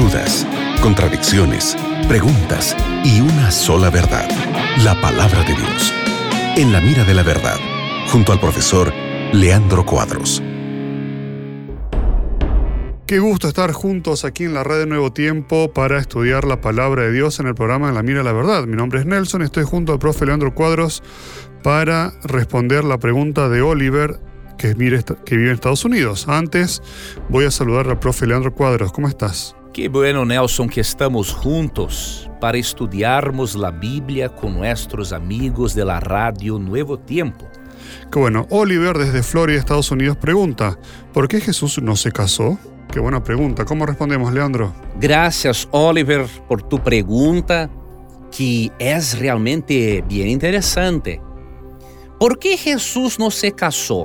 dudas, contradicciones, preguntas y una sola verdad, la palabra de Dios. En la mira de la verdad, junto al profesor Leandro Cuadros. Qué gusto estar juntos aquí en la red de Nuevo Tiempo para estudiar la palabra de Dios en el programa En la Mira de la Verdad. Mi nombre es Nelson, estoy junto al profe Leandro Cuadros para responder la pregunta de Oliver que vive, en Estados Unidos. Antes voy a saludar al profe Leandro Cuadros. ¿Cómo estás? Qué bueno, Nelson, que estamos juntos para estudiarmos la Biblia con nuestros amigos de la radio Nuevo Tiempo. Qué bueno. Oliver desde Florida, Estados Unidos, pregunta, ¿por qué Jesús no se casó? Qué buena pregunta. ¿Cómo respondemos, Leandro? Gracias, Oliver, por tu pregunta, que es realmente bien interesante. ¿Por qué Jesús no se casó?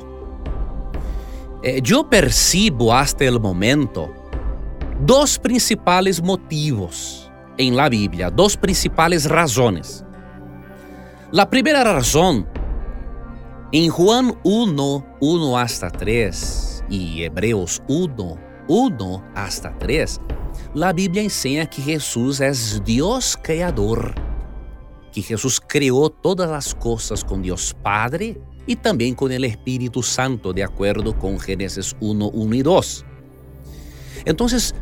Eh, yo percibo hasta el momento dos principales motivos en la Biblia, dos principales razones. La primera razón, en Juan 1, 1 hasta 3 y Hebreos 1, 1 hasta 3, la Biblia enseña que Jesús es Dios creador, que Jesús creó todas las cosas con Dios Padre y también con el Espíritu Santo, de acuerdo con Génesis 1, 1 y 2. Entonces,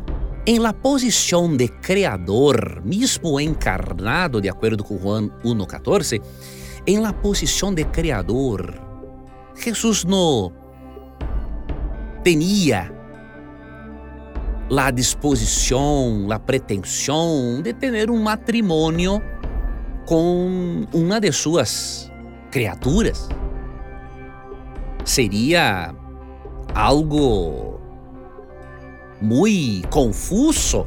en la posición de creador, mismo encarnado, de acuerdo con Juan 1.14, en la posición de creador, Jesús no tenía la disposición, la pretensión de tener un matrimonio con una de sus criaturas. Sería algo muy confuso,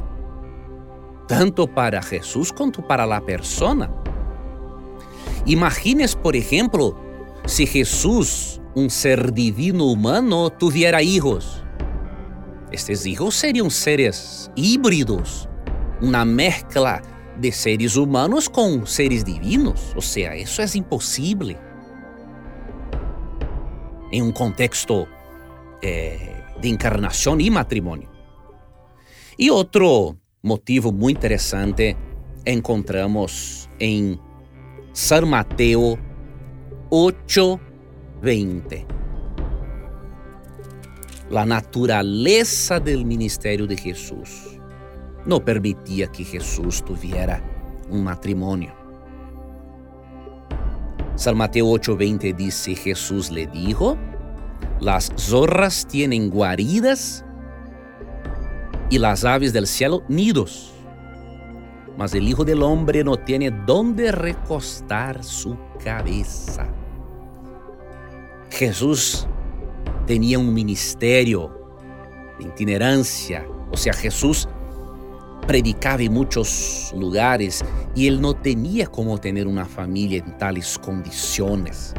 tanto para Jesús como para la persona. Imagines, por ejemplo, si Jesús, un ser divino humano, tuviera hijos. Estes hijos seriam seres híbridos, uma mezcla de seres humanos com seres divinos. Ou seja, isso é impossível em um contexto eh, de encarnação e matrimônio. E outro motivo muito interessante encontramos em São Mateus 8, 20 la naturaleza del ministerio de Jesús no permitía que Jesús tuviera un matrimonio. San Mateo 8:20 dice, Jesús le dijo, las zorras tienen guaridas y las aves del cielo nidos, mas el Hijo del Hombre no tiene dónde recostar su cabeza. Jesús tenía un ministerio de itinerancia, o sea, Jesús predicaba en muchos lugares y él no tenía cómo tener una familia en tales condiciones.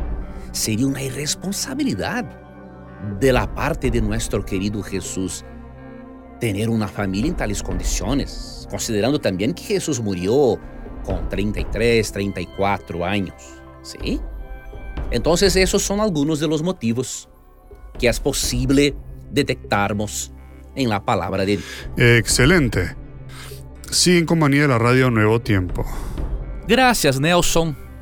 Sería una irresponsabilidad de la parte de nuestro querido Jesús tener una familia en tales condiciones, considerando también que Jesús murió con 33, 34 años. ¿Sí? Entonces esos son algunos de los motivos que es posible detectarmos en la palabra de Dios. Excelente. Sí, en compañía de la radio Nuevo Tiempo. Gracias, Nelson,